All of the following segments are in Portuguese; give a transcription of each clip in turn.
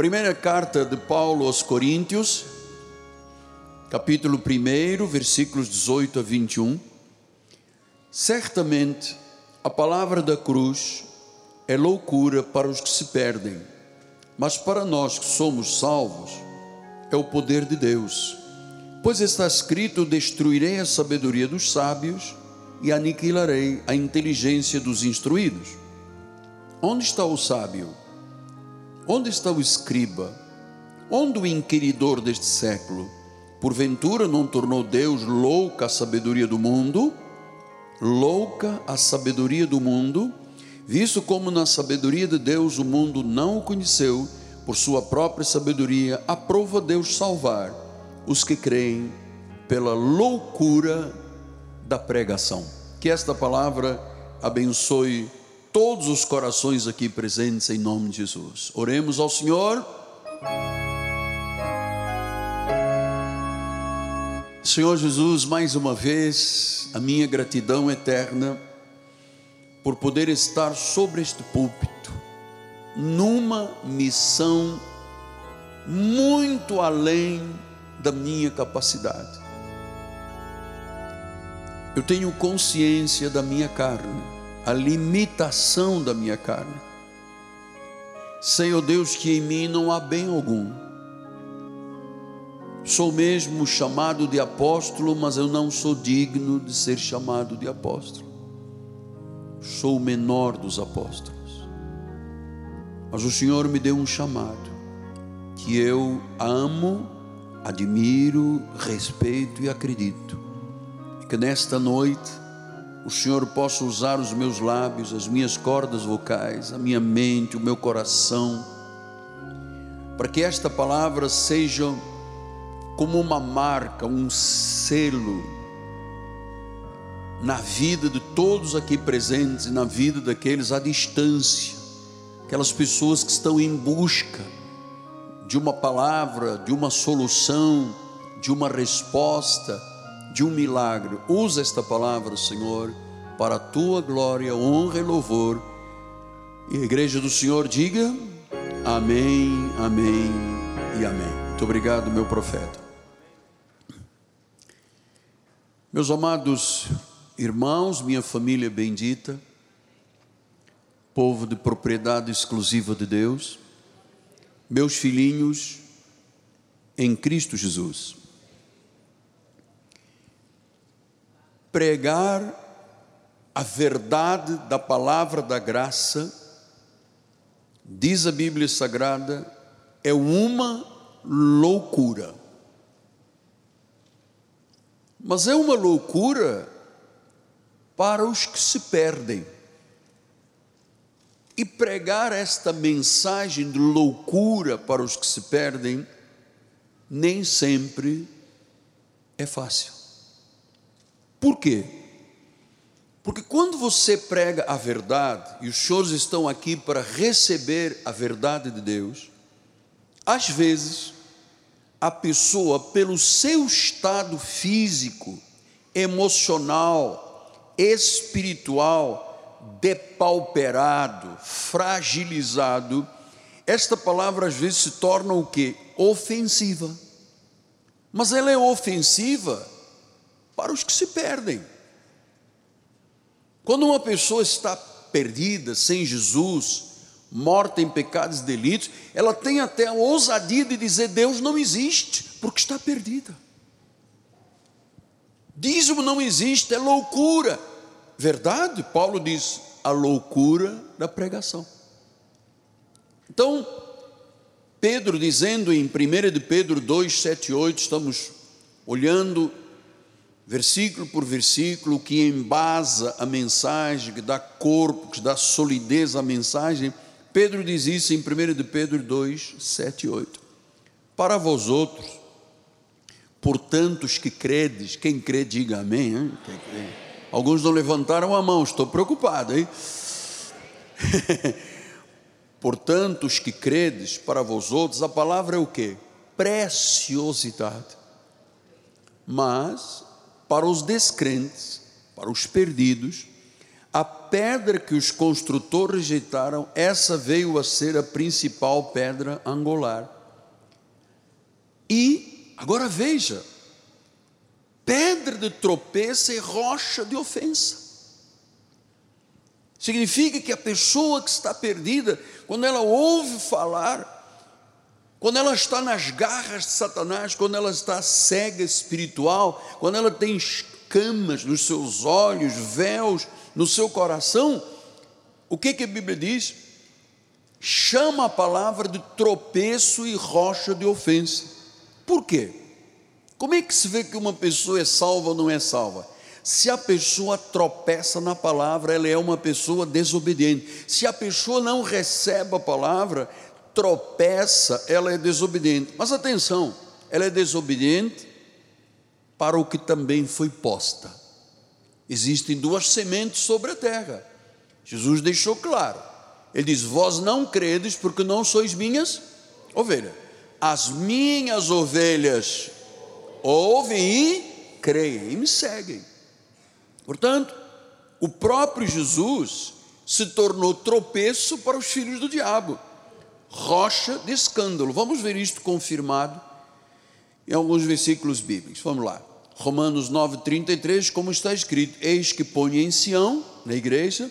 Primeira carta de Paulo aos Coríntios, capítulo 1, versículos 18 a 21. Certamente a palavra da cruz é loucura para os que se perdem, mas para nós que somos salvos, é o poder de Deus. Pois está escrito: Destruirei a sabedoria dos sábios e aniquilarei a inteligência dos instruídos. Onde está o sábio? Onde está o escriba? Onde o inquiridor deste século? Porventura não tornou Deus louca a sabedoria do mundo? Louca a sabedoria do mundo? Visto como na sabedoria de Deus o mundo não o conheceu, por sua própria sabedoria, aprova Deus salvar os que creem pela loucura da pregação. Que esta palavra abençoe todos os corações aqui presentes em nome de Jesus. Oremos ao Senhor. Senhor Jesus, mais uma vez, a minha gratidão eterna por poder estar sobre este púlpito, numa missão muito além da minha capacidade. Eu tenho consciência da minha carne, a limitação da minha carne. Ó Deus, que em mim não há bem algum. Sou mesmo chamado de apóstolo, mas eu não sou digno de ser chamado de apóstolo. Sou o menor dos apóstolos. Mas o Senhor me deu um chamado que eu amo, admiro, respeito e acredito que nesta noite o Senhor possa usar os meus lábios, as minhas cordas vocais, a minha mente, o meu coração, para que esta palavra seja como uma marca, um selo na vida de todos aqui presentes e na vida daqueles à distância, aquelas pessoas que estão em busca de uma palavra, de uma solução, de uma resposta de um milagre. Usa esta palavra, Senhor, para a tua glória, honra e louvor. E a igreja do Senhor diga: Amém, Amém e Amém. Muito obrigado, meu profeta. Meus amados irmãos, minha família bendita, povo de propriedade exclusiva de Deus, meus filhinhos em Cristo Jesus. Pregar a verdade da palavra da graça, diz a Bíblia Sagrada, é uma loucura. Mas é uma loucura para os que se perdem. E pregar esta mensagem de loucura para os que se perdem, nem sempre é fácil. Por quê? Porque quando você prega a verdade, e os senhores estão aqui para receber a verdade de Deus, às vezes a pessoa, pelo seu estado físico, emocional, espiritual, depauperado, fragilizado, esta palavra às vezes se torna o que? Ofensiva. Mas ela é ofensiva para os que se perdem. Quando uma pessoa está perdida, sem Jesus, morta em pecados e delitos, ela tem até a ousadia de dizer: Deus não existe, porque está perdida. Dízimo não existe, é loucura. Verdade? Paulo diz: a loucura da pregação. Então, Pedro dizendo em 1 de Pedro 2, 7 e 8, estamos olhando versículo por versículo, que embasa a mensagem, que dá corpo, que dá solidez à mensagem. Pedro diz isso em 1 de Pedro 2, 7 e 8. Para vós outros, por tantos que credes, quem crê, diga amém. Hein? Alguns não levantaram a mão, estou preocupado, hein? por tantos que credes, para vós outros, a palavra é o que? Preciosidade. Mas para os descrentes, para os perdidos, A pedra que os construtores rejeitaram, essa veio a ser a principal pedra angular. E, agora veja, pedra de tropeço e rocha de ofensa. Significa que a pessoa que está perdida, quando ela ouve falar, quando ela está nas garras de Satanás, quando ela está cega espiritual, quando ela tem escamas nos seus olhos, véus no seu coração, o que, que a Bíblia diz? Chama a palavra de tropeço e rocha de ofensa. Por quê? Como é que se vê que uma pessoa é salva ou não é salva? Se a pessoa tropeça na palavra, ela é uma pessoa desobediente. Se a pessoa não recebe a palavra, tropeça, ela é desobediente. Mas atenção, ela é desobediente para o que também foi posta. Existem duas sementes sobre a terra. Jesus deixou claro. Ele diz: Vós não credes porque não sois minhas ovelhas. As minhas ovelhas ouvem e creem e me seguem. Portanto, o próprio Jesus se tornou tropeço para os filhos do diabo, rocha de escândalo. Vamos ver isto confirmado em alguns versículos bíblicos. Vamos lá. Romanos 9,33, como está escrito: Eis que põe em Sião, na igreja,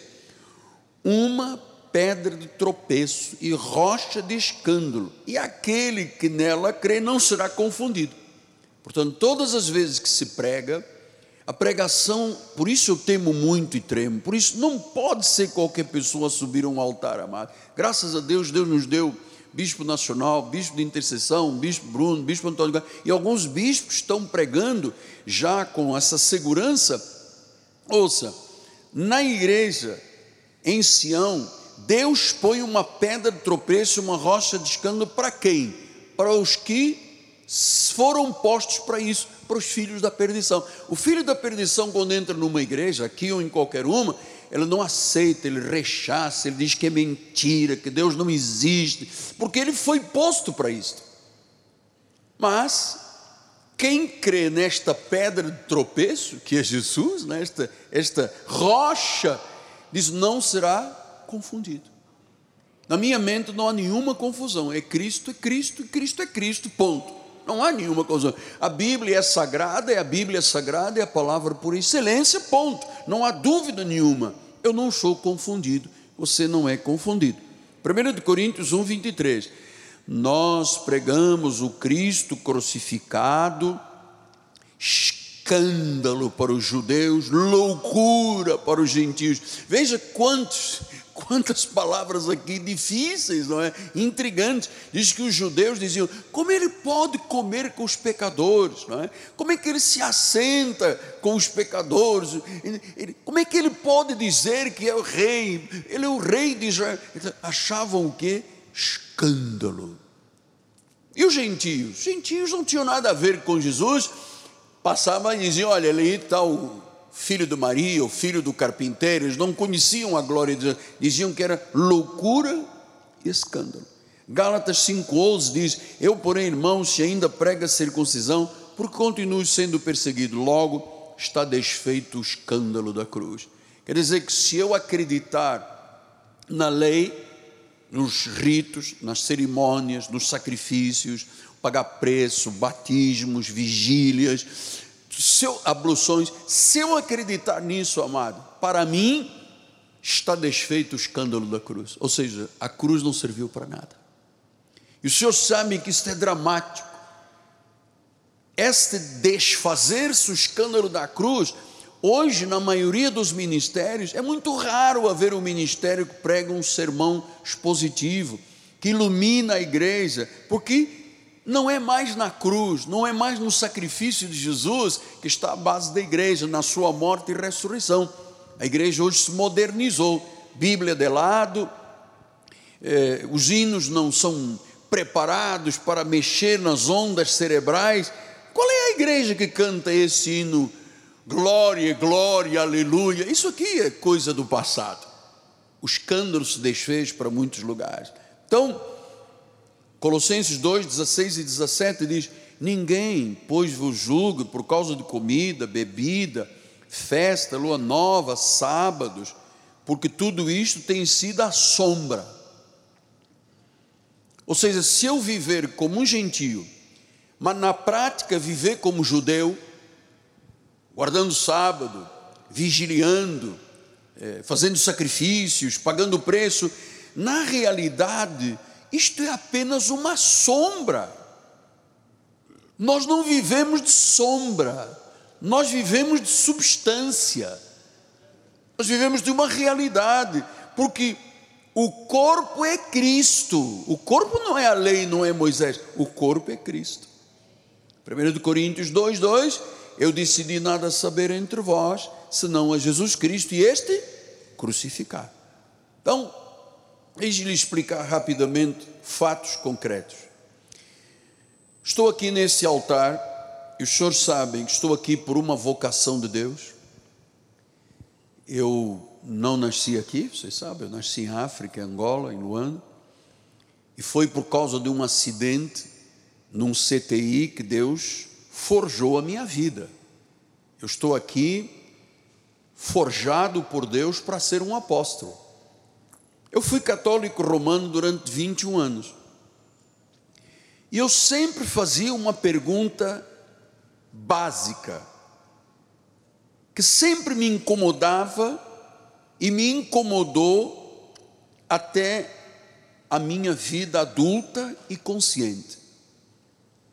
uma pedra de tropeço e rocha de escândalo, e aquele que nela crê não será confundido. Portanto, todas as vezes que se prega, a pregação, por isso eu temo muito e tremo, por isso não pode ser qualquer pessoa subir a um altar, amado. Graças a Deus, Deus nos deu bispo nacional, bispo de intercessão, bispo Bruno, bispo Antônio, e alguns bispos estão pregando já com essa segurança. Ouça, na igreja em Sião, Deus põe uma pedra de tropeço, uma rocha de escândalo para quem? Para os que foram postos para isso, para os filhos da perdição. O filho da perdição, quando entra numa igreja, aqui ou em qualquer uma, ele não aceita, ele rechaça, ele diz que é mentira, que Deus não existe, porque ele foi posto para isto. Mas quem crê nesta pedra de tropeço, que é Jesus, nesta né, esta rocha, diz não será confundido. Na minha mente não há nenhuma confusão, é Cristo, é Cristo, Cristo é Cristo, ponto. Não há nenhuma confusão. A Bíblia é sagrada, é a Bíblia sagrada, é a palavra por excelência, ponto. Não há dúvida nenhuma. Eu não sou confundido, você não é confundido. 1 Coríntios 1, 23. Nós pregamos o Cristo crucificado, escândalo para os judeus, loucura para os gentios. Veja quantos Quantas palavras aqui difíceis, não é? Intrigantes. Diz que os judeus diziam: como ele pode comer com os pecadores, não é? Como é que ele se assenta com os pecadores? Como é que ele pode dizer que é o rei? Ele é o rei de Israel. Achavam o que? Escândalo. E os gentios? Os gentios não tinham nada a ver com Jesus. Passavam e diziam: olha, ali está o filho de Maria, o filho do carpinteiro, eles não conheciam a glória de Deus, diziam que era loucura e escândalo. Gálatas 5,11 diz: Eu, porém, irmãos, se ainda prega circuncisão, porque continuo sendo perseguido, logo está desfeito o escândalo da cruz. Quer dizer que se eu acreditar na lei, nos ritos, nas cerimônias, nos sacrifícios, pagar preço, batismos, vigílias, se eu, abluções, se eu acreditar nisso, amado, para mim está desfeito o escândalo da cruz. Ou seja, a cruz não serviu para nada. E o Senhor sabe que isso é dramático. Este desfazer-se o escândalo da cruz, hoje, na maioria dos ministérios, é muito raro haver um ministério que prega um sermão expositivo, que ilumina a igreja, porque não é mais na cruz, não é mais no sacrifício de Jesus que está a base da igreja, na sua morte e ressurreição. A igreja hoje se modernizou, Bíblia de lado, eh, os hinos não são preparados para mexer nas ondas cerebrais. Qual é a igreja que canta esse hino? Glória, glória, aleluia. Isso aqui é coisa do passado. O escândalo se desfez para muitos lugares. Então, Colossenses 2, 16 e 17 diz: Ninguém, pois, vos julgue por causa de comida, bebida, festa, lua nova, sábados, porque tudo isto tem sido a sombra. Ou seja, se eu viver como um gentio, mas na prática viver como judeu, guardando sábado, vigiliando, é, fazendo sacrifícios, pagando preço, na realidade, isto é apenas uma sombra. Nós não vivemos de sombra, nós vivemos de substância, nós vivemos de uma realidade, porque o corpo é Cristo, o corpo não é a lei, não é Moisés, o corpo é Cristo. 1 Coríntios 2, 2, eu decidi nada saber entre vós, senão a Jesus Cristo e este crucificar. Então, deixe-lhe explicar rapidamente fatos concretos. Estou aqui nesse altar, e os senhores sabem que estou aqui por uma vocação de Deus. Eu não nasci aqui, vocês sabem, eu nasci em África, em Angola, em Luanda, e foi por causa de um acidente num CTI que Deus forjou a minha vida. Eu estou aqui forjado por Deus para ser um apóstolo. Eu fui católico romano durante 21 anos. E eu sempre fazia uma pergunta básica, que sempre me incomodava e me incomodou até a minha vida adulta e consciente.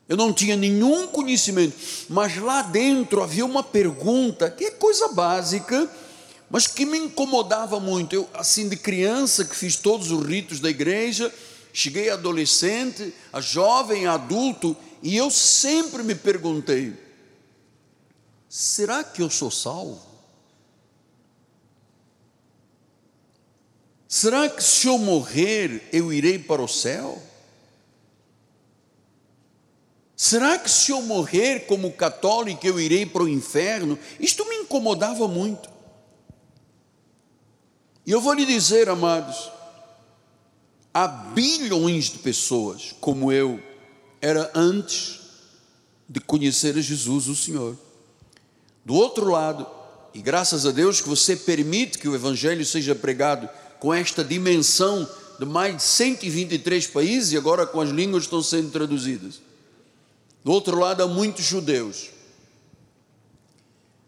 Eu não tinha nenhum conhecimento, mas lá dentro havia uma pergunta, que é coisa básica, mas que me incomodava muito. Eu, assim, de criança, que fiz todos os ritos da igreja, cheguei adolescente, a jovem, adulto, e eu sempre me perguntei: será que eu sou salvo? Será que se eu morrer eu irei para o céu? Será que se eu morrer como católico eu irei para o inferno? Isto me incomodava muito. E eu vou lhe dizer, amados, há bilhões de pessoas como eu era antes de conhecer Jesus, o Senhor. Do outro lado, e graças a Deus que você permite que o Evangelho seja pregado com esta dimensão de mais de 123 países e agora com as línguas estão sendo traduzidas. Do outro lado, há muitos judeus.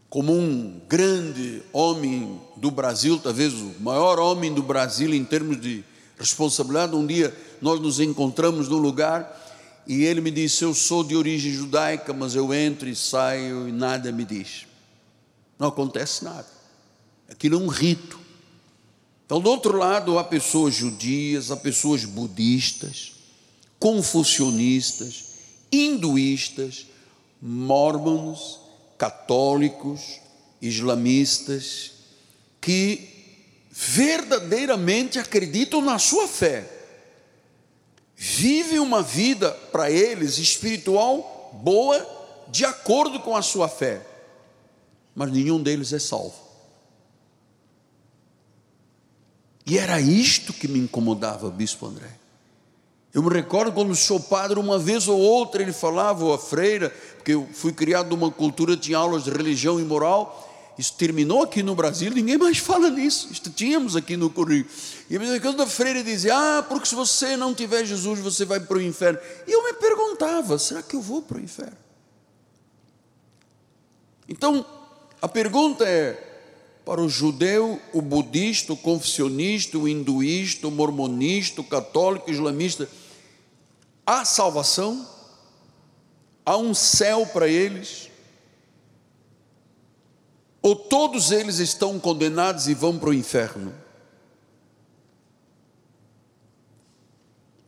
Como um grande homem do Brasil, talvez o maior homem do Brasil em termos de responsabilidade, um dia nós nos encontramos num lugar e ele me disse: Eu sou de origem judaica, mas eu entro e saio e nada me diz. Não acontece nada. Aquilo é um rito. Então, do outro lado, há pessoas judias, há pessoas budistas, confucionistas, hinduístas, mormons, católicos, islamistas, que verdadeiramente acreditam na sua fé, vivem uma vida para eles espiritual boa, de acordo com a sua fé, mas nenhum deles é salvo. E era isto que me incomodava, Bispo André. Eu me recordo quando o seu padre, uma vez ou outra, ele falava, ou a freira, porque eu fui criado numa cultura, tinha aulas de religião e moral, isso terminou aqui no Brasil, ninguém mais fala nisso, isto tínhamos aqui no currículo. E a freira dizia, ah, porque se você não tiver Jesus, você vai para o inferno. E eu me perguntava, será que eu vou para o inferno? Então, a pergunta é, para o judeu, o budista, o confessionista, o hinduísta, o mormonista, o católico, o islamista, há salvação? Há um céu para eles? Ou todos eles estão condenados e vão para o inferno?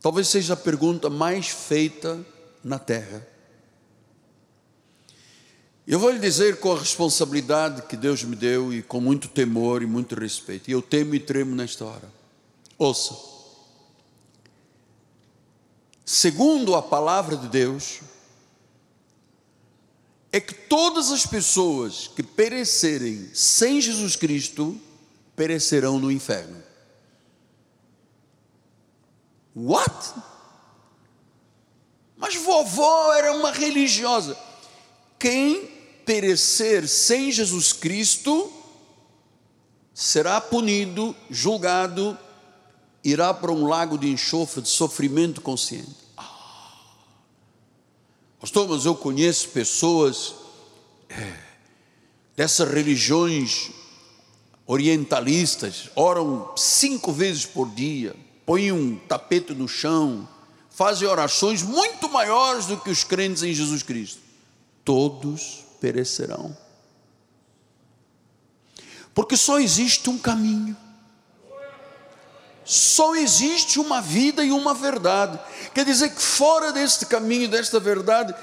Talvez seja a pergunta mais feita na terra. Eu vou lhe dizer com a responsabilidade que Deus me deu e com muito temor e muito respeito. E eu temo e tremo nesta hora. Ouça. Segundo a palavra de Deus, é que todas as pessoas que perecerem sem Jesus Cristo perecerão no inferno. What? Mas vovó era uma religiosa. Quem perecer sem Jesus Cristo será punido, julgado, irá para um lago de enxofre de sofrimento consciente. Pastor, mas eu conheço pessoas é, dessas religiões orientalistas, oram cinco vezes por dia, põem um tapete no chão, fazem orações muito maiores do que os crentes em Jesus Cristo. Todos perecerão. Porque só existe um caminho. Só existe uma vida e uma verdade. Quer dizer que fora deste caminho, desta verdade,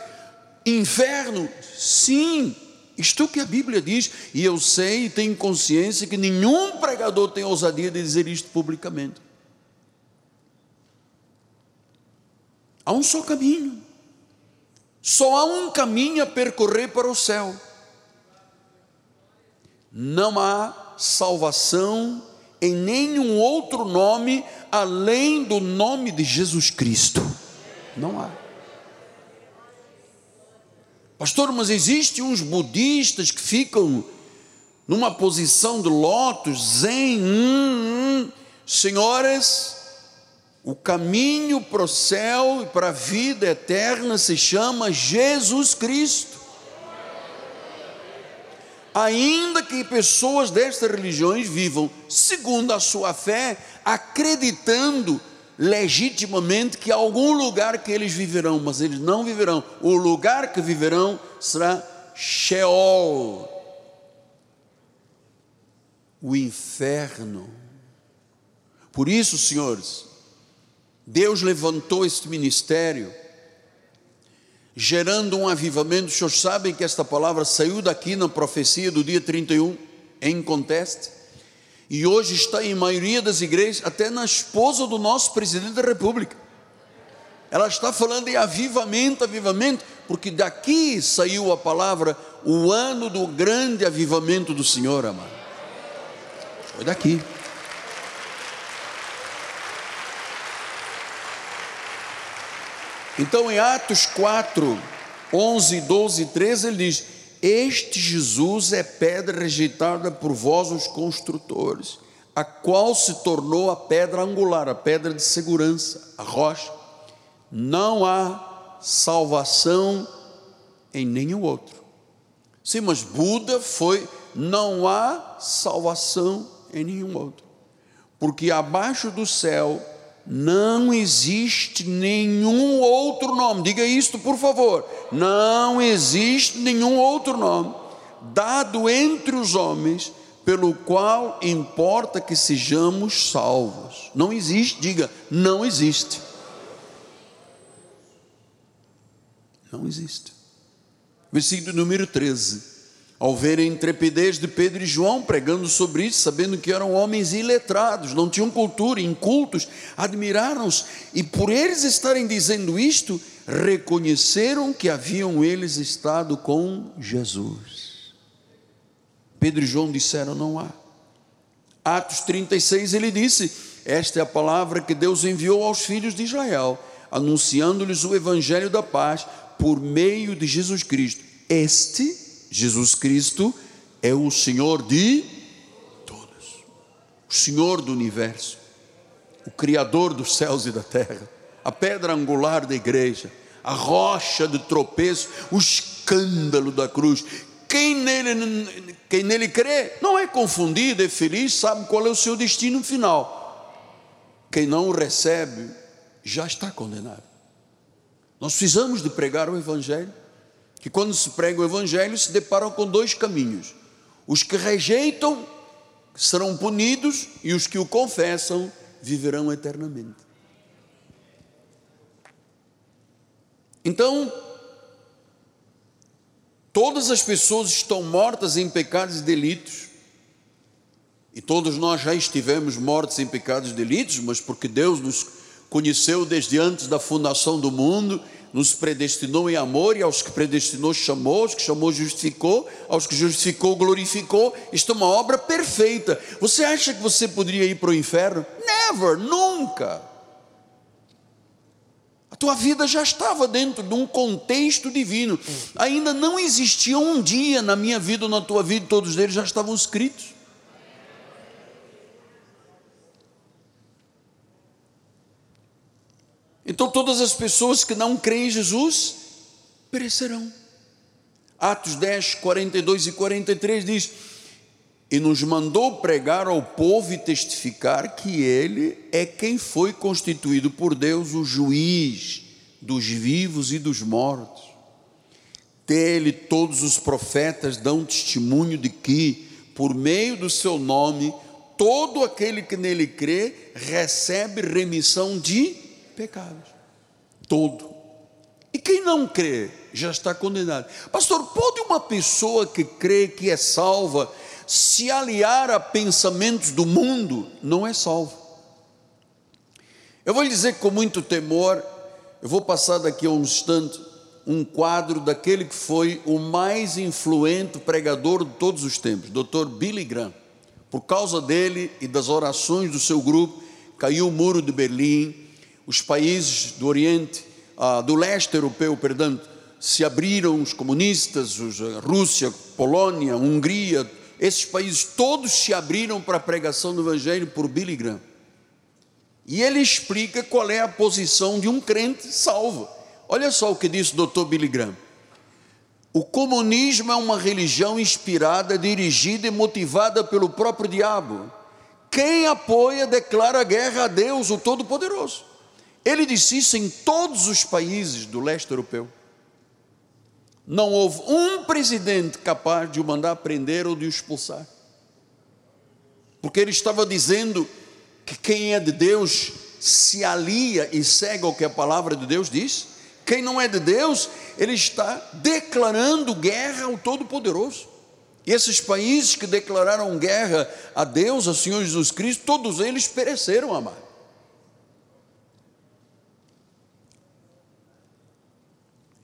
inferno, sim, isto que a Bíblia diz, e eu sei e tenho consciência que nenhum pregador tem ousadia de dizer isto publicamente. Há um só caminho, só há um caminho a percorrer para o céu. Não há salvação em nenhum outro nome além do nome de Jesus Cristo. Não há. Pastor, mas existem uns budistas que ficam numa posição de lótus, zen, hum, hum. senhores, o caminho para o céu e para a vida eterna se chama Jesus Cristo. Ainda que pessoas destas religiões vivam segundo a sua fé, acreditando legitimamente que algum lugar que eles viverão, mas eles não viverão. O lugar que viverão será Sheol, o inferno. Por isso, senhores, Deus levantou este ministério, gerando um avivamento. Os senhores sabem que esta palavra saiu daqui na profecia do dia 31, em conteste e hoje está em maioria das igrejas, até na esposa do nosso presidente da República. Ela está falando em avivamento, avivamento, porque daqui saiu a palavra, o ano do grande avivamento do Senhor, amado. Foi daqui. Então, em Atos 4, 11, 12 e 13, ele diz: este Jesus é pedra rejeitada por vós, os construtores, a qual se tornou a pedra angular, a pedra de segurança, a rocha. Não há salvação em nenhum outro. Sim, mas Buda foi, não há salvação em nenhum outro. Porque abaixo do céu não existe nenhum outro nome, diga isto por favor. Não existe nenhum outro nome dado entre os homens pelo qual importa que sejamos salvos. Não existe, diga, não existe. Não existe. Versículo número 13. Ao ver a intrepidez de Pedro e João pregando sobre isso, sabendo que eram homens iletrados, não tinham cultura, incultos, admiraram-se e por eles estarem dizendo isto, reconheceram que haviam eles estado com Jesus. Pedro e João disseram: Não há. Atos 36 ele disse: Esta é a palavra que Deus enviou aos filhos de Israel, anunciando-lhes o evangelho da paz por meio de Jesus Cristo. Este Jesus Cristo é o Senhor de todos, o Senhor do universo, o Criador dos céus e da terra, a pedra angular da igreja, a rocha de tropeço, o escândalo da cruz. Quem nele, quem nele crê não é confundido, é feliz, sabe qual é o seu destino final. Quem não o recebe já está condenado. Nós precisamos de pregar o Evangelho que quando se prega o Evangelho se deparam com dois caminhos: os que rejeitam serão punidos e os que o confessam viverão eternamente. Então, todas as pessoas estão mortas em pecados e delitos, e todos nós já estivemos mortos em pecados e delitos, mas porque Deus nos conheceu desde antes da fundação do mundo nos predestinou em amor e aos que predestinou chamou, aos que chamou justificou, aos que justificou glorificou. Isto é uma obra perfeita. Você acha que você poderia ir para o inferno? Never, nunca. A tua vida já estava dentro de um contexto divino. Ainda não existia um dia na minha vida ou na tua vida, todos eles já estavam escritos. Então todas as pessoas que não creem em Jesus perecerão. Atos 10, 42 e 43 diz: E nos mandou pregar ao povo e testificar que Ele é quem foi constituído por Deus o juiz dos vivos e dos mortos. Dele todos os profetas dão testemunho de que, por meio do seu nome, todo aquele que nele crê recebe remissão de pecados. Todo. E quem não crê já está condenado. Pastor, pode uma pessoa que crê que é salva se aliar a pensamentos do mundo? Não é salvo. Eu vou lhe dizer com muito temor, eu vou passar daqui a um instante um quadro daquele que foi o mais influente pregador de todos os tempos, Dr. Billy Graham. Por causa dele e das orações do seu grupo, caiu o muro de Berlim, os países do Oriente, ah, do leste europeu, perdão, se abriram os comunistas, os, a Rússia, Polônia, Hungria, esses países todos se abriram para a pregação do Evangelho por Billy Graham. E ele explica qual é a posição de um crente salvo. Olha só o que disse o Dr. Billy Graham. O comunismo é uma religião inspirada, dirigida e motivada pelo próprio diabo. Quem apoia declara guerra a Deus, o Todo-Poderoso. Ele disse isso em todos os países do leste europeu. Não houve um presidente capaz de o mandar prender ou de o expulsar. Porque ele estava dizendo que quem é de Deus se alia e segue o que a palavra de Deus diz. Quem não é de Deus, ele está declarando guerra ao Todo-Poderoso. E esses países que declararam guerra a Deus, ao Senhor Jesus Cristo, todos eles pereceram, amado.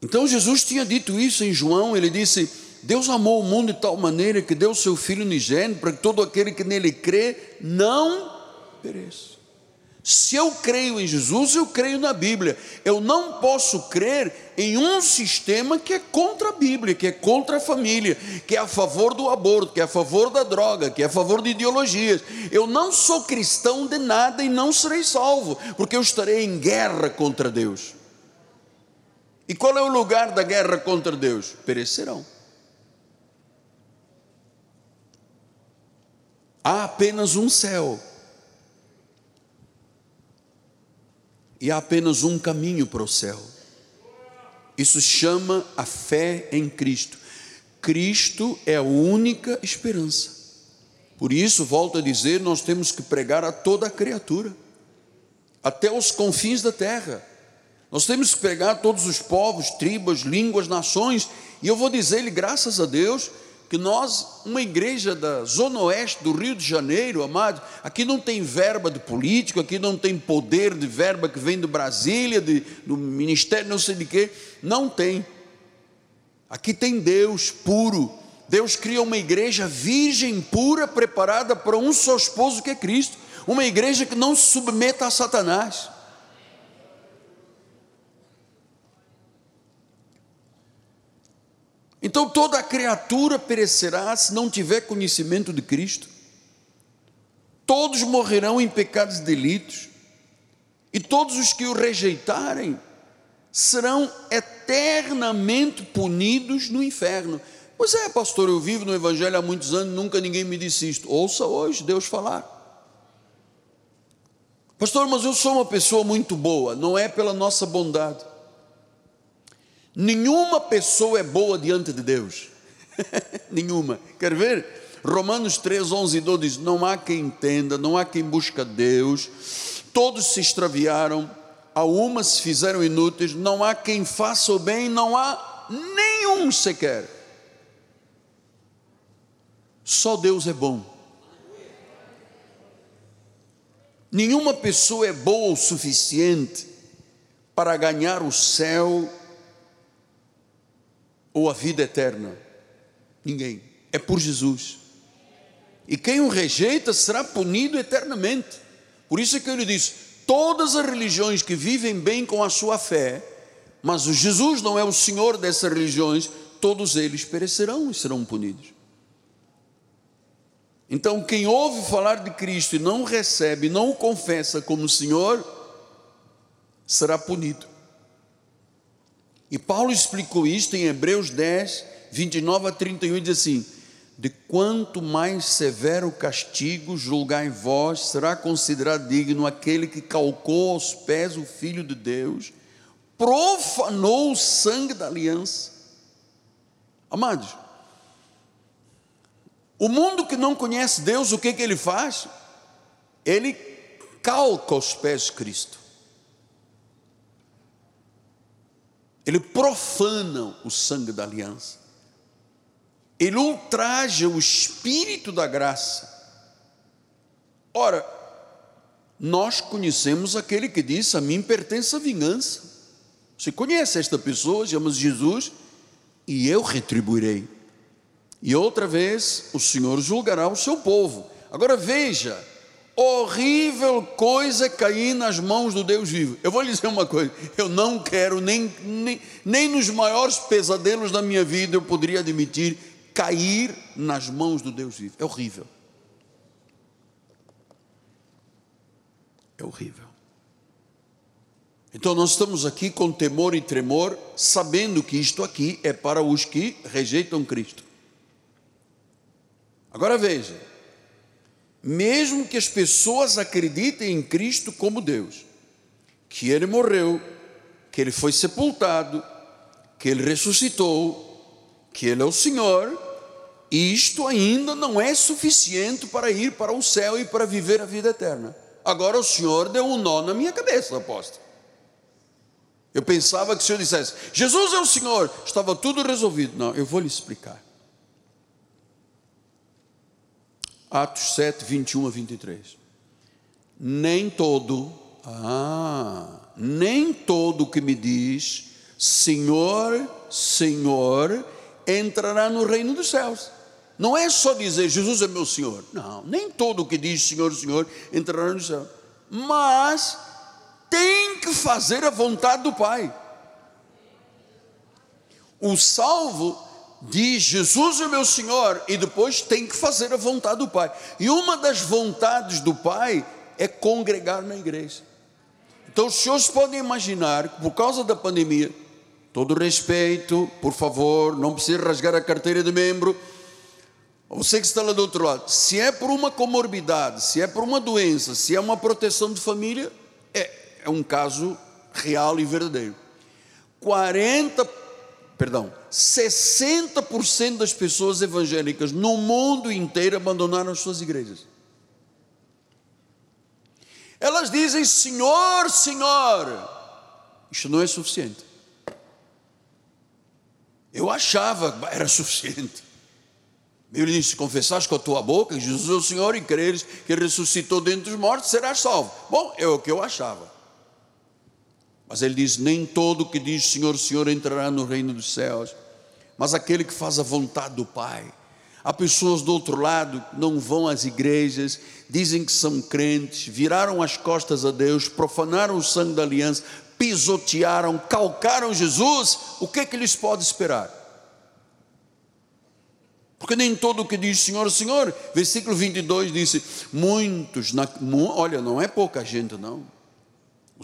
Então Jesus tinha dito isso em João, ele disse: Deus amou o mundo de tal maneira que deu seu Filho unigênito para que todo aquele que nele crê não pereça. Se eu creio em Jesus, eu creio na Bíblia. Eu não posso crer em um sistema que é contra a Bíblia, que é contra a família, que é a favor do aborto, que é a favor da droga, que é a favor de ideologias. Eu não sou cristão de nada e não serei salvo, porque eu estarei em guerra contra Deus. E qual é o lugar da guerra contra Deus? Perecerão. Há apenas um céu. E há apenas um caminho para o céu. Isso chama a fé em Cristo. Cristo é a única esperança. Por isso, volto a dizer, nós temos que pregar a toda a criatura, até os confins da terra. Nós temos que pregar todos os povos, tribos, línguas, nações, e eu vou dizer-lhe, graças a Deus, que nós, uma igreja da Zona Oeste do Rio de Janeiro, amado, aqui não tem verba de político, aqui não tem poder de verba que vem do Brasília, de, do Ministério não sei de quê, não tem. Aqui tem Deus puro. Deus cria uma igreja virgem, pura, preparada para um só esposo que é Cristo. Uma igreja que não se submeta a Satanás. Então toda criatura perecerá se não tiver conhecimento de Cristo. Todos morrerão em pecados e delitos. E todos os que o rejeitarem serão eternamente punidos no inferno. Pois é, pastor, eu vivo no Evangelho há muitos anos, nunca ninguém me disse isto. Ouça hoje Deus falar. Pastor, mas eu sou uma pessoa muito boa, não é pela nossa bondade. Nenhuma pessoa é boa diante de Deus. Nenhuma. Quer ver? Romanos 3, 11 e 12 diz: Não há quem entenda, não há quem busca Deus, todos se extraviaram, a uma se fizeram inúteis, não há quem faça o bem, não há nenhum sequer. Só Deus é bom. Nenhuma pessoa é boa o suficiente para ganhar o céu ou a vida eterna? Ninguém. É por Jesus. E quem o rejeita será punido eternamente. Por isso é que ele diz: todas as religiões que vivem bem com a sua fé, mas o Jesus não é o Senhor dessas religiões, todos eles perecerão e serão punidos. Então, quem ouve falar de Cristo e não recebe, não o confessa como Senhor, será punido. E Paulo explicou isto em Hebreus 10, 29 a 31, e diz assim: De quanto mais severo castigo julgai vós, será considerado digno aquele que calcou aos pés o Filho de Deus, profanou o sangue da aliança. Amados, o mundo que não conhece Deus, o que, que ele faz? Ele calca os pés de Cristo. Ele profana o sangue da aliança. Ele ultraja o espírito da graça. Ora, nós conhecemos aquele que disse: A mim pertence a vingança. Você conhece esta pessoa, chama-se Jesus, e eu retribuirei. E outra vez o Senhor julgará o seu povo. Agora veja, horrível coisa cair nas mãos do Deus vivo. Eu vou lhe dizer uma coisa: eu não quero, nem, nem, nem nos maiores pesadelos da minha vida eu poderia admitir cair nas mãos do Deus vivo. É horrível. É horrível. Então nós estamos aqui com temor e tremor, sabendo que isto aqui é para os que rejeitam Cristo. Agora veja, mesmo que as pessoas acreditem em Cristo como Deus, que Ele morreu, que Ele foi sepultado, que Ele ressuscitou, que Ele é o Senhor, isto ainda não é suficiente para ir para o céu e para viver a vida eterna. Agora o Senhor deu um nó na minha cabeça, apóstolo. Eu pensava que se eu dissesse, Jesus é o Senhor, estava tudo resolvido. Não, eu vou lhe explicar. Atos 7, 21 a 23. Nem todo, ah, nem todo que me diz Senhor, Senhor, entrará no reino dos céus. Não é só dizer Jesus é meu Senhor. Não, nem todo que diz Senhor, Senhor entrará no céu. Mas tem que fazer a vontade do Pai. O salvo diz Jesus é meu Senhor e depois tem que fazer a vontade do Pai. E uma das vontades do Pai é congregar na igreja. Então os senhores podem imaginar que por causa da pandemia, todo respeito, por favor, não precisa rasgar a carteira de membro. Você que está lá do outro lado, se é por uma comorbidade, se é por uma doença, se é uma proteção de família, é, é um caso real e verdadeiro. 40 perdão, 60% das pessoas evangélicas no mundo inteiro abandonaram as suas igrejas. Elas dizem Senhor, Senhor. Isso não é suficiente. Eu achava que era suficiente. Ele disse: confessaste com a tua boca Jesus é o Senhor e creres que ressuscitou dentre os mortos, serás salvo. Bom, é o que eu achava. Mas ele diz: Nem todo que diz Senhor, Senhor entrará no reino dos céus, mas aquele que faz a vontade do Pai. Há pessoas do outro lado que não vão às igrejas, dizem que são crentes, viraram as costas a Deus, profanaram o sangue da aliança, pisotearam, calcaram Jesus. O que é que lhes pode esperar? Porque nem todo o que diz Senhor, Senhor, versículo 22 disse: Muitos, na, olha, não é pouca gente, não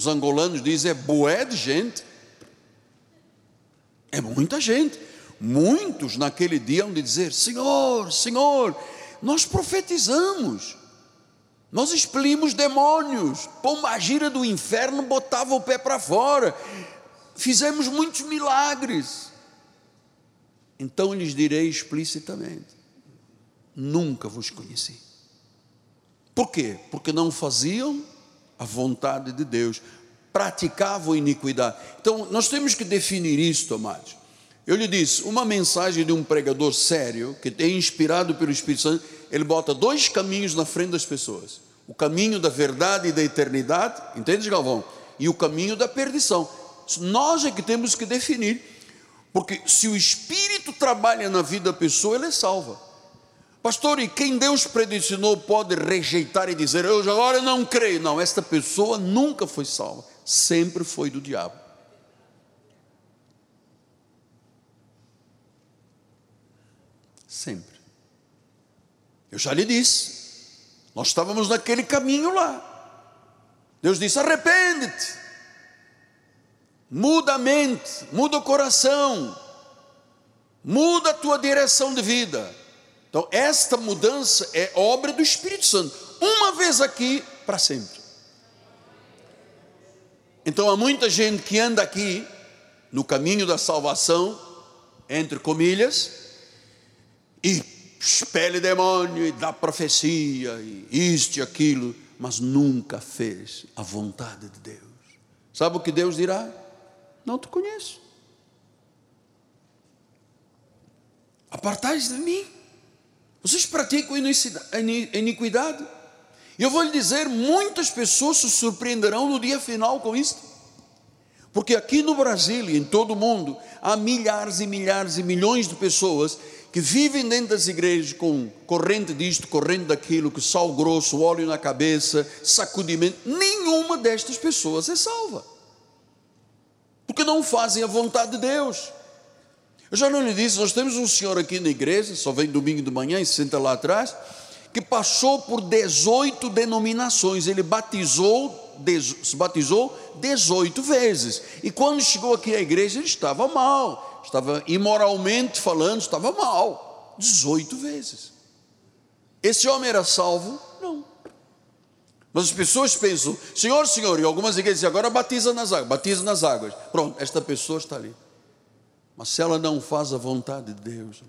os angolanos dizem é boé de gente. É muita gente. Muitos naquele dia hão de dizer: Senhor, Senhor, nós profetizamos, nós expelimos demônios, pomba gira do inferno botava o pé para fora, fizemos muitos milagres. Então lhes direi explicitamente: Nunca vos conheci. Por quê? Porque não faziam a vontade de Deus, praticavam iniquidade. Então, nós temos que definir isso, amados. Eu lhe disse, uma mensagem de um pregador sério, que é inspirado pelo Espírito Santo, ele bota dois caminhos na frente das pessoas: o caminho da verdade e da eternidade, entende, Galvão? E o caminho da perdição. Nós é que temos que definir, porque se o Espírito trabalha na vida da pessoa, ele é salva. Pastor, e quem Deus predestinou pode rejeitar e dizer, eu agora não creio. Não, esta pessoa nunca foi salva, sempre foi do diabo. Sempre. Eu já lhe disse, nós estávamos naquele caminho lá. Deus disse: arrepende-te. muda a mente, muda o coração, muda a tua direção de vida. Então, esta mudança é obra do Espírito Santo, uma vez aqui, para sempre. Então, há muita gente que anda aqui, no caminho da salvação, entre comilhas, e expele demônio, e dá profecia, e isto e aquilo, mas nunca fez a vontade de Deus. Sabe o que Deus dirá? Não te conheço. Apartais de mim. Vocês praticam iniquidade. E eu vou lhe dizer: muitas pessoas se surpreenderão no dia final com isto. Porque aqui no Brasil e em todo o mundo há milhares e milhares e milhões de pessoas que vivem dentro das igrejas com corrente disto, corrente daquilo, com sal grosso, óleo na cabeça, sacudimento. Nenhuma destas pessoas é salva. Porque não fazem a vontade de Deus. Eu já não lhe disse, nós temos um senhor aqui na igreja, só vem domingo de manhã e se senta lá atrás, que passou por 18 denominações, ele batizou, se batizou 18 vezes. E quando chegou aqui à igreja, ele estava mal, estava imoralmente falando, estava mal, 18 vezes. Esse homem era salvo? Não. Mas as pessoas pensam, Senhor, Senhor, e algumas igrejas dizem, agora batiza nas águas, batiza nas águas. Pronto, esta pessoa está ali. Mas se ela não faz a vontade de Deus,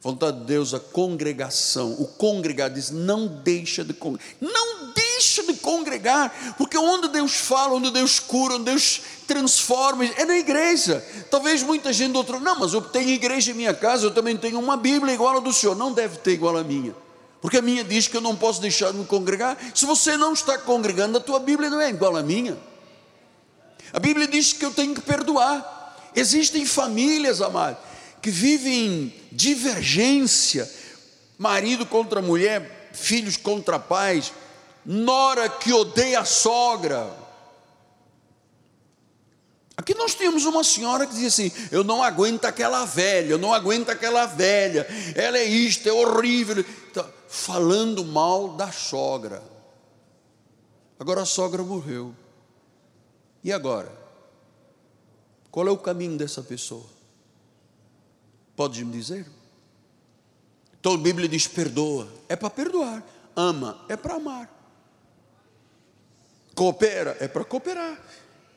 vontade de Deus, a congregação, o congregar diz, não deixa de congregar, não deixa de congregar, porque onde Deus fala, onde Deus cura, onde Deus transforma, é na igreja. Talvez muita gente outro, não, mas eu tenho igreja em minha casa, eu também tenho uma Bíblia igual a do Senhor, não deve ter igual a minha. Porque a minha diz que eu não posso deixar de me congregar. Se você não está congregando, a tua Bíblia não é igual à minha. A Bíblia diz que eu tenho que perdoar. Existem famílias, amado, que vivem divergência, marido contra mulher, filhos contra pais, nora que odeia a sogra. Aqui nós temos uma senhora que diz assim: Eu não aguento aquela velha, eu não aguento aquela velha, ela é isto, é horrível. Então, falando mal da sogra. Agora a sogra morreu. E agora? Qual é o caminho dessa pessoa? Pode me dizer? Então a Bíblia diz: perdoa, é para perdoar, ama, é para amar, coopera, é para cooperar.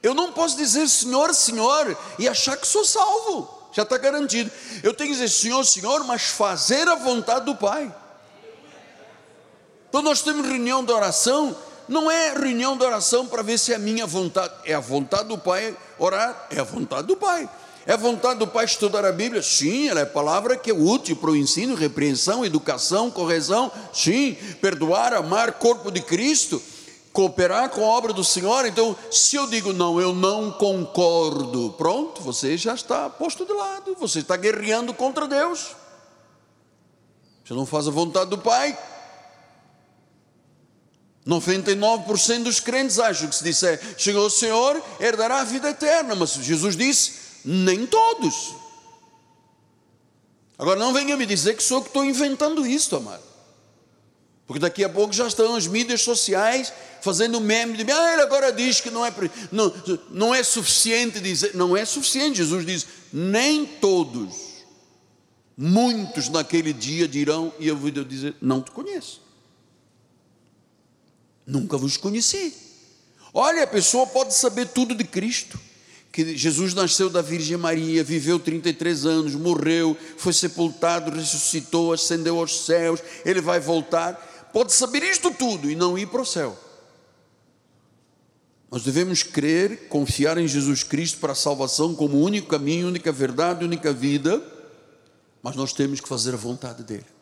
Eu não posso dizer Senhor, Senhor e achar que sou salvo, já está garantido. Eu tenho que dizer Senhor, Senhor, mas fazer a vontade do Pai. Então nós temos reunião de oração não é reunião de oração para ver se é a minha vontade, é a vontade do Pai orar, é a vontade do Pai. É a vontade do Pai estudar a Bíblia? Sim, ela é palavra que é útil para o ensino, repreensão, educação, correção. Sim, perdoar, amar, corpo de Cristo, cooperar com a obra do Senhor. Então, se eu digo não, eu não concordo, pronto, você já está posto de lado, você está guerreando contra Deus. Você não faz a vontade do Pai, 99% dos crentes acham que se disser chegou o Senhor, herdará a vida eterna, mas Jesus disse, nem todos. Agora não venha me dizer que sou eu que estou inventando isto, amado. Porque daqui a pouco já estão as mídias sociais fazendo meme de ah, ele agora diz que não é, não, não é suficiente dizer, não é suficiente. Jesus diz, nem todos, muitos naquele dia dirão, e eu vou dizer, não te conheço. Nunca vos conheci. Olha, a pessoa pode saber tudo de Cristo. Que Jesus nasceu da Virgem Maria, viveu 33 anos, morreu, foi sepultado, ressuscitou, ascendeu aos céus, ele vai voltar. Pode saber isto tudo e não ir para o céu. Nós devemos crer, confiar em Jesus Cristo para a salvação como único caminho, única verdade, única vida, mas nós temos que fazer a vontade dele.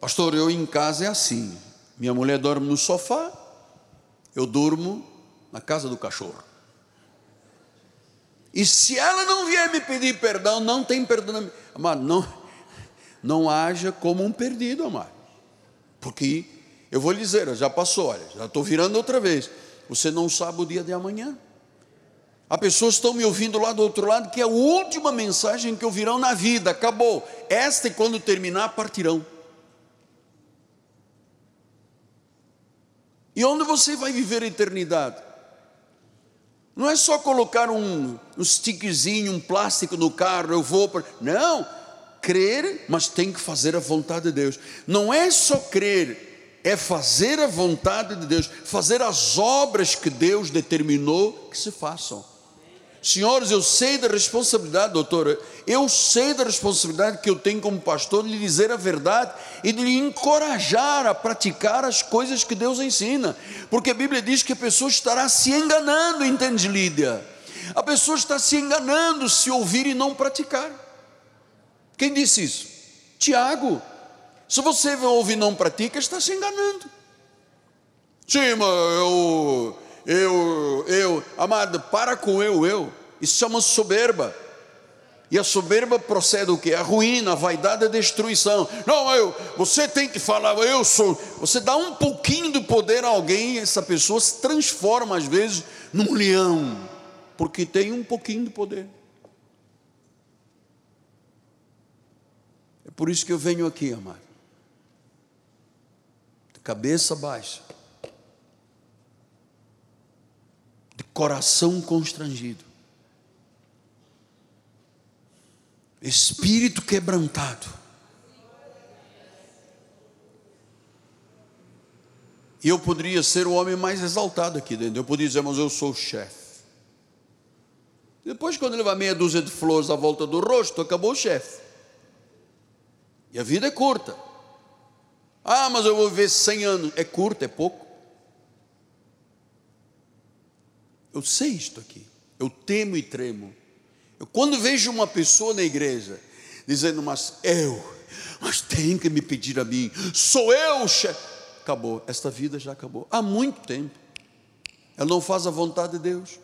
Pastor, eu em casa é assim. Minha mulher dorme no sofá, eu durmo na casa do cachorro. E se ela não vier me pedir perdão, não tem perdão. Amado, não, não haja como um perdido, amado. Porque eu vou lhe dizer, já passou, olha, já estou virando outra vez. Você não sabe o dia de amanhã. Há pessoas que estão me ouvindo lá do outro lado, que é a última mensagem que ouvirão na vida, acabou. Esta, e quando terminar, partirão. E onde você vai viver a eternidade? Não é só colocar um, um stickzinho, um plástico no carro, eu vou para. Não, crer, mas tem que fazer a vontade de Deus. Não é só crer, é fazer a vontade de Deus, fazer as obras que Deus determinou que se façam. Senhores, eu sei da responsabilidade, doutora, eu sei da responsabilidade que eu tenho como pastor de lhe dizer a verdade e de lhe encorajar a praticar as coisas que Deus ensina, porque a Bíblia diz que a pessoa estará se enganando, entende, Lídia? A pessoa está se enganando se ouvir e não praticar. Quem disse isso? Tiago. Se você ouve e não pratica, está se enganando. Sim, mas eu eu, eu, amado, para com eu, eu. Isso chama soberba. E a soberba procede o que? A ruína, a vaidade, a destruição. Não, eu, você tem que falar, eu sou. Você dá um pouquinho de poder a alguém, essa pessoa se transforma às vezes num leão, porque tem um pouquinho de poder. É por isso que eu venho aqui, amado. De cabeça baixa coração constrangido, espírito quebrantado. E eu poderia ser o homem mais exaltado aqui dentro. Eu poderia dizer, mas eu sou o chefe. Depois, quando levar meia dúzia de flores à volta do rosto, acabou o chefe. E a vida é curta. Ah, mas eu vou viver 100 anos. É curto, é pouco. Eu sei isto aqui. Eu temo e tremo. Eu, quando vejo uma pessoa na igreja dizendo, mas eu, mas tem que me pedir a mim, sou eu, chefe. Acabou, esta vida já acabou. Há muito tempo. Ela não faz a vontade de Deus.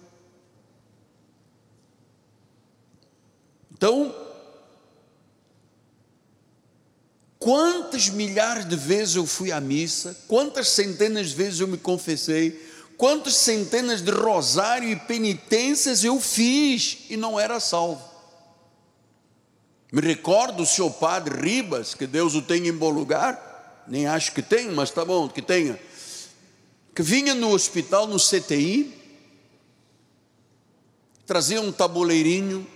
Então, quantas milhares de vezes eu fui à missa, quantas centenas de vezes eu me confessei, quantas centenas de rosário e penitências eu fiz e não era salvo. Me recordo o seu padre Ribas, que Deus o tenha em bom lugar, nem acho que tem, mas tá bom que tenha, que vinha no hospital, no CTI, trazia um tabuleirinho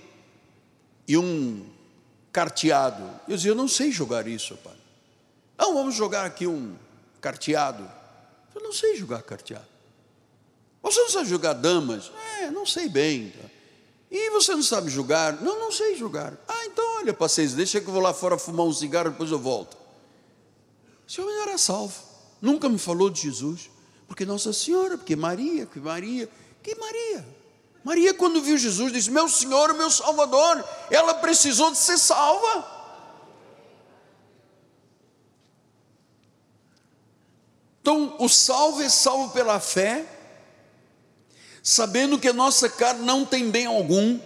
e um carteado. Eu dizia, eu não sei jogar isso, pai. Não, vamos jogar aqui um carteado. Eu não sei jogar carteado. Você não sabe jogar damas? É, não sei bem. E você não sabe jogar? Não, não sei jogar. Ah, então olha, paciência, deixa que eu vou lá fora fumar um cigarro, depois eu volto. Esse homem era salvo. Nunca me falou de Jesus. Porque Nossa Senhora, porque Maria, que Maria, que Maria. Maria, quando viu Jesus, disse: Meu Senhor, meu Salvador, ela precisou de ser salva. Então, o salvo é salvo pela fé, sabendo que a nossa carne não tem bem algum,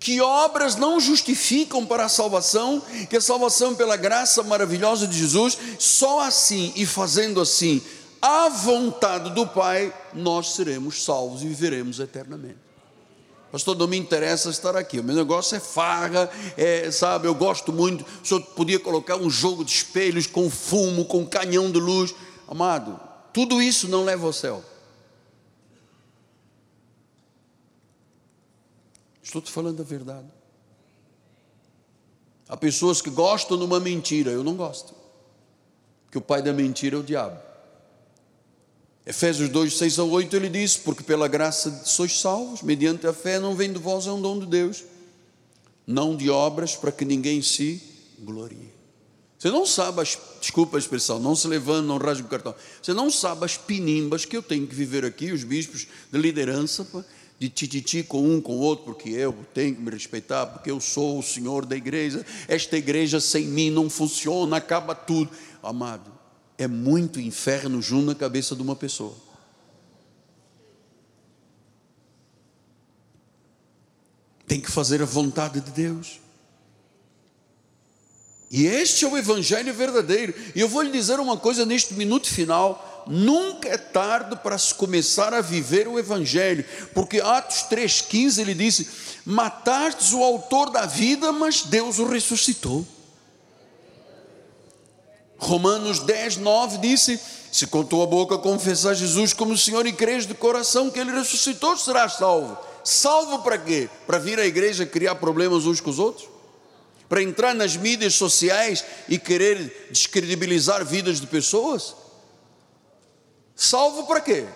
que obras não justificam para a salvação, que a salvação pela graça maravilhosa de Jesus, só assim e fazendo assim, a vontade do Pai, nós seremos salvos e viveremos eternamente. Pastor, não me interessa estar aqui. O meu negócio é farra, é, sabe? Eu gosto muito. O senhor podia colocar um jogo de espelhos com fumo, com canhão de luz. Amado, tudo isso não leva ao céu. Estou te falando a verdade. Há pessoas que gostam de uma mentira, eu não gosto. Porque o pai da mentira é o diabo. Efésios 2, 6 a 8, ele diz: Porque pela graça sois salvos, mediante a fé, não vem de vós, é um dom de Deus, não de obras, para que ninguém se glorie. Você não sabe, as, desculpa a expressão, não se levanta, não rasga o cartão. Você não sabe as pinimbas que eu tenho que viver aqui, os bispos de liderança, de tititi com um, com outro, porque eu tenho que me respeitar, porque eu sou o senhor da igreja, esta igreja sem mim não funciona, acaba tudo. Amado, é muito inferno junto na cabeça de uma pessoa. Tem que fazer a vontade de Deus. E este é o Evangelho verdadeiro. E eu vou lhe dizer uma coisa neste minuto final: nunca é tarde para se começar a viver o Evangelho, porque Atos 3,15 ele disse: Matastes o autor da vida, mas Deus o ressuscitou. Romanos 10, 9 disse: Se com tua boca confessar Jesus como Senhor e crês de coração que Ele ressuscitou, serás salvo. Salvo para quê? Para vir à igreja criar problemas uns com os outros? Para entrar nas mídias sociais e querer descredibilizar vidas de pessoas? Salvo para quê?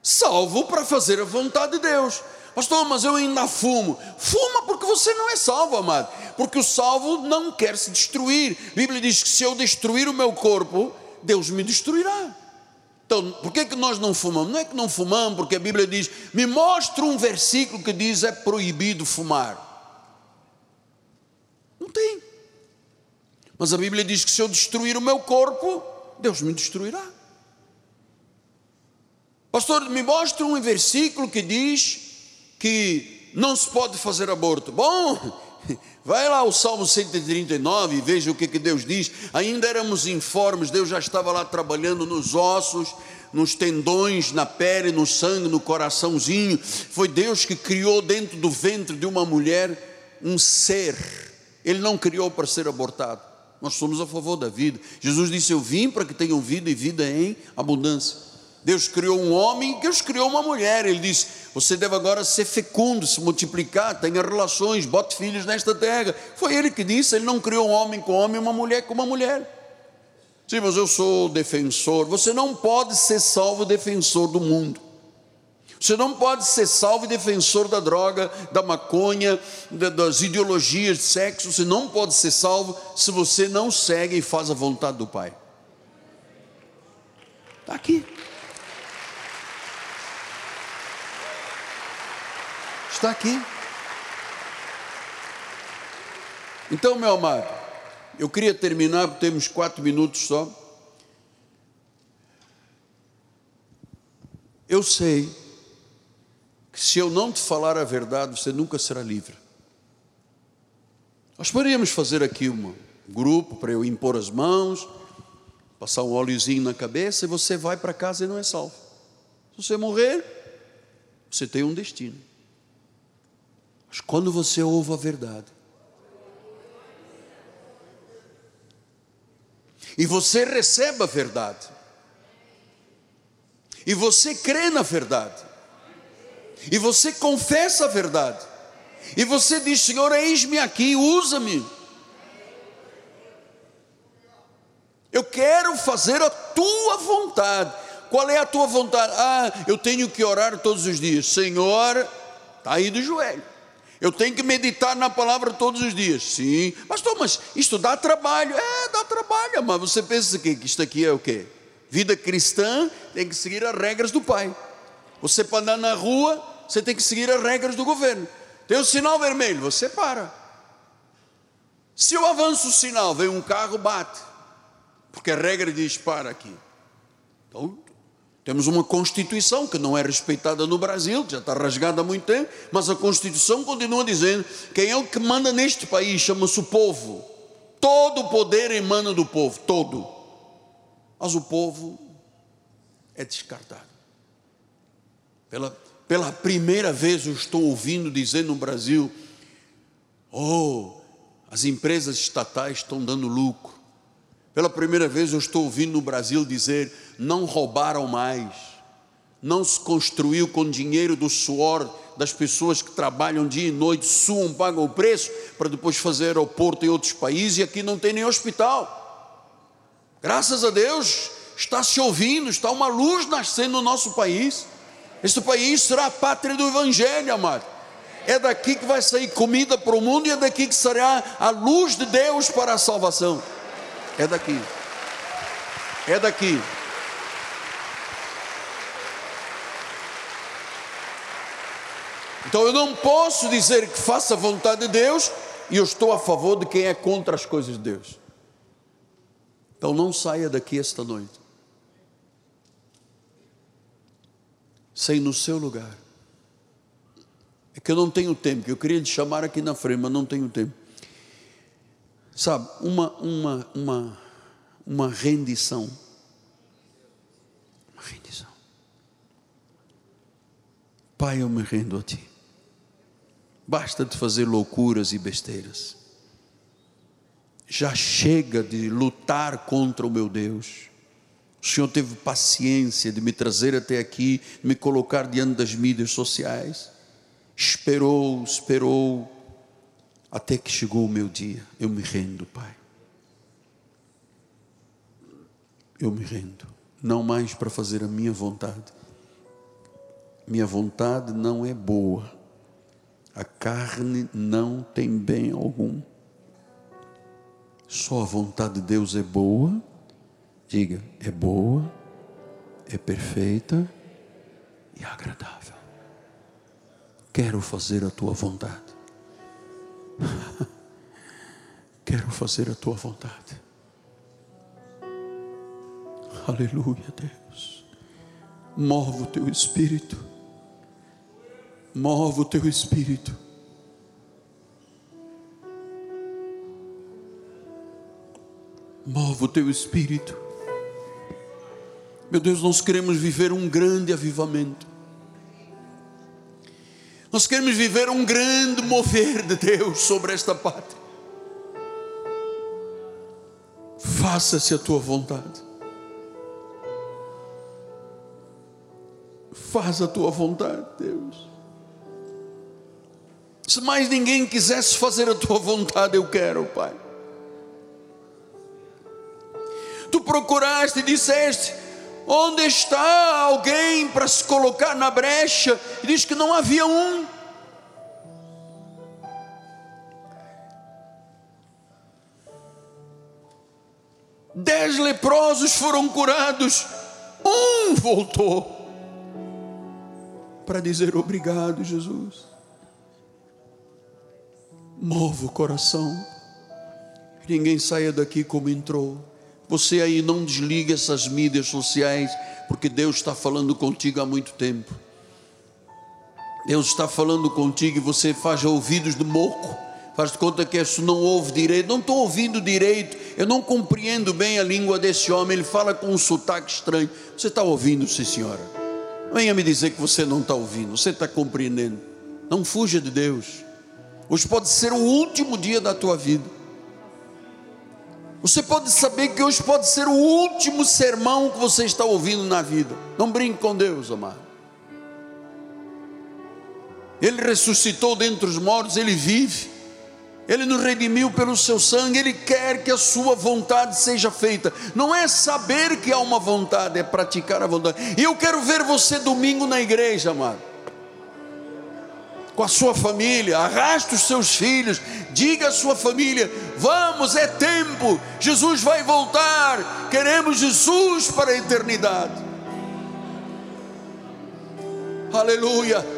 Salvo para fazer a vontade de Deus. Pastor, mas eu ainda fumo. Fuma porque você não é salvo, amado. Porque o salvo não quer se destruir. A Bíblia diz que se eu destruir o meu corpo, Deus me destruirá. Então, por que, que nós não fumamos? Não é que não fumamos, porque a Bíblia diz: me mostra um versículo que diz é proibido fumar. Não tem. Mas a Bíblia diz que se eu destruir o meu corpo, Deus me destruirá. Pastor, me mostra um versículo que diz que não se pode fazer aborto. Bom, vai lá o Salmo 139 e veja o que, que Deus diz. Ainda éramos informes, Deus já estava lá trabalhando nos ossos, nos tendões, na pele, no sangue, no coraçãozinho. Foi Deus que criou dentro do ventre de uma mulher um ser. Ele não criou para ser abortado. Nós somos a favor da vida. Jesus disse: Eu vim para que tenham vida e vida em abundância. Deus criou um homem, Deus criou uma mulher. Ele disse: Você deve agora ser fecundo, se multiplicar, tenha relações, bote filhos nesta terra. Foi ele que disse: Ele não criou um homem com homem, uma mulher com uma mulher. Sim, mas eu sou defensor. Você não pode ser salvo defensor do mundo. Você não pode ser salvo defensor da droga, da maconha, das ideologias de sexo. Você não pode ser salvo se você não segue e faz a vontade do Pai. Está aqui. Está aqui. Então, meu amado, eu queria terminar, temos quatro minutos só. Eu sei que se eu não te falar a verdade, você nunca será livre. Nós poderíamos fazer aqui um grupo para eu impor as mãos, passar um óleozinho na cabeça e você vai para casa e não é salvo. Se você morrer, você tem um destino. Mas quando você ouve a verdade, e você recebe a verdade, e você crê na verdade, e você confessa a verdade, e você diz: Senhor, eis-me aqui, usa-me. Eu quero fazer a tua vontade. Qual é a tua vontade? Ah, eu tenho que orar todos os dias. Senhor, está aí do joelho. Eu tenho que meditar na palavra todos os dias. Sim. Pastor, mas isto dá trabalho. É, dá trabalho. Mas você pensa que isto aqui é o quê? Vida cristã tem que seguir as regras do Pai. Você para andar na rua, você tem que seguir as regras do governo. Tem o sinal vermelho, você para. Se eu avanço o sinal, vem um carro, bate. Porque a regra diz para aqui. Então, temos uma Constituição que não é respeitada no Brasil, que já está rasgada há muito tempo, mas a Constituição continua dizendo: quem é o que manda neste país chama-se o povo. Todo o poder emana do povo, todo. Mas o povo é descartado. Pela, pela primeira vez eu estou ouvindo dizer no Brasil: oh, as empresas estatais estão dando lucro. Pela primeira vez eu estou ouvindo no Brasil dizer: não roubaram mais, não se construiu com dinheiro do suor das pessoas que trabalham dia e noite, suam, pagam o preço para depois fazer aeroporto em outros países e aqui não tem nem hospital. Graças a Deus está se ouvindo, está uma luz nascendo no nosso país. Este país será a pátria do Evangelho, amado. É daqui que vai sair comida para o mundo e é daqui que será a luz de Deus para a salvação. É daqui. É daqui. Então eu não posso dizer que faça a vontade de Deus e eu estou a favor de quem é contra as coisas de Deus. Então não saia daqui esta noite sem no seu lugar. É que eu não tenho tempo, que eu queria te chamar aqui na frente, mas não tenho tempo. Sabe, uma, uma, uma, uma rendição. Uma rendição. Pai, eu me rendo a Ti. Basta de fazer loucuras e besteiras. Já chega de lutar contra o meu Deus. O Senhor teve paciência de me trazer até aqui, me colocar diante das mídias sociais. Esperou, esperou, até que chegou o meu dia. Eu me rendo, Pai. Eu me rendo. Não mais para fazer a minha vontade. Minha vontade não é boa. A carne não tem bem algum. Só a vontade de Deus é boa. Diga, é boa, é perfeita e agradável. Quero fazer a tua vontade. Quero fazer a tua vontade. Aleluia, Deus. Move o teu espírito. Move o teu espírito. Move o teu espírito. Meu Deus, nós queremos viver um grande avivamento. Nós queremos viver um grande mover de Deus sobre esta pátria. Faça-se a tua vontade. Faz a tua vontade, Deus. Se mais ninguém quisesse fazer a tua vontade, eu quero, Pai. Tu procuraste e disseste: onde está alguém para se colocar na brecha? E diz que não havia um. Dez leprosos foram curados, um voltou para dizer obrigado, Jesus. Mova o coração, ninguém saia daqui como entrou. Você aí não desliga essas mídias sociais, porque Deus está falando contigo há muito tempo. Deus está falando contigo e você faz ouvidos de moco, faz de conta que isso não ouve direito. Não estou ouvindo direito, eu não compreendo bem a língua desse homem, ele fala com um sotaque estranho. Você está ouvindo, sim, senhora? Venha me dizer que você não está ouvindo, você está compreendendo. Não fuja de Deus. Hoje pode ser o último dia da tua vida. Você pode saber que hoje pode ser o último sermão que você está ouvindo na vida. Não brinque com Deus, amado. Ele ressuscitou dentre os mortos, ele vive. Ele nos redimiu pelo seu sangue, Ele quer que a sua vontade seja feita. Não é saber que há uma vontade, é praticar a vontade. E eu quero ver você domingo na igreja, amado. Com a sua família, arraste os seus filhos, diga à sua família: vamos, é tempo, Jesus vai voltar, queremos Jesus para a eternidade. Aleluia.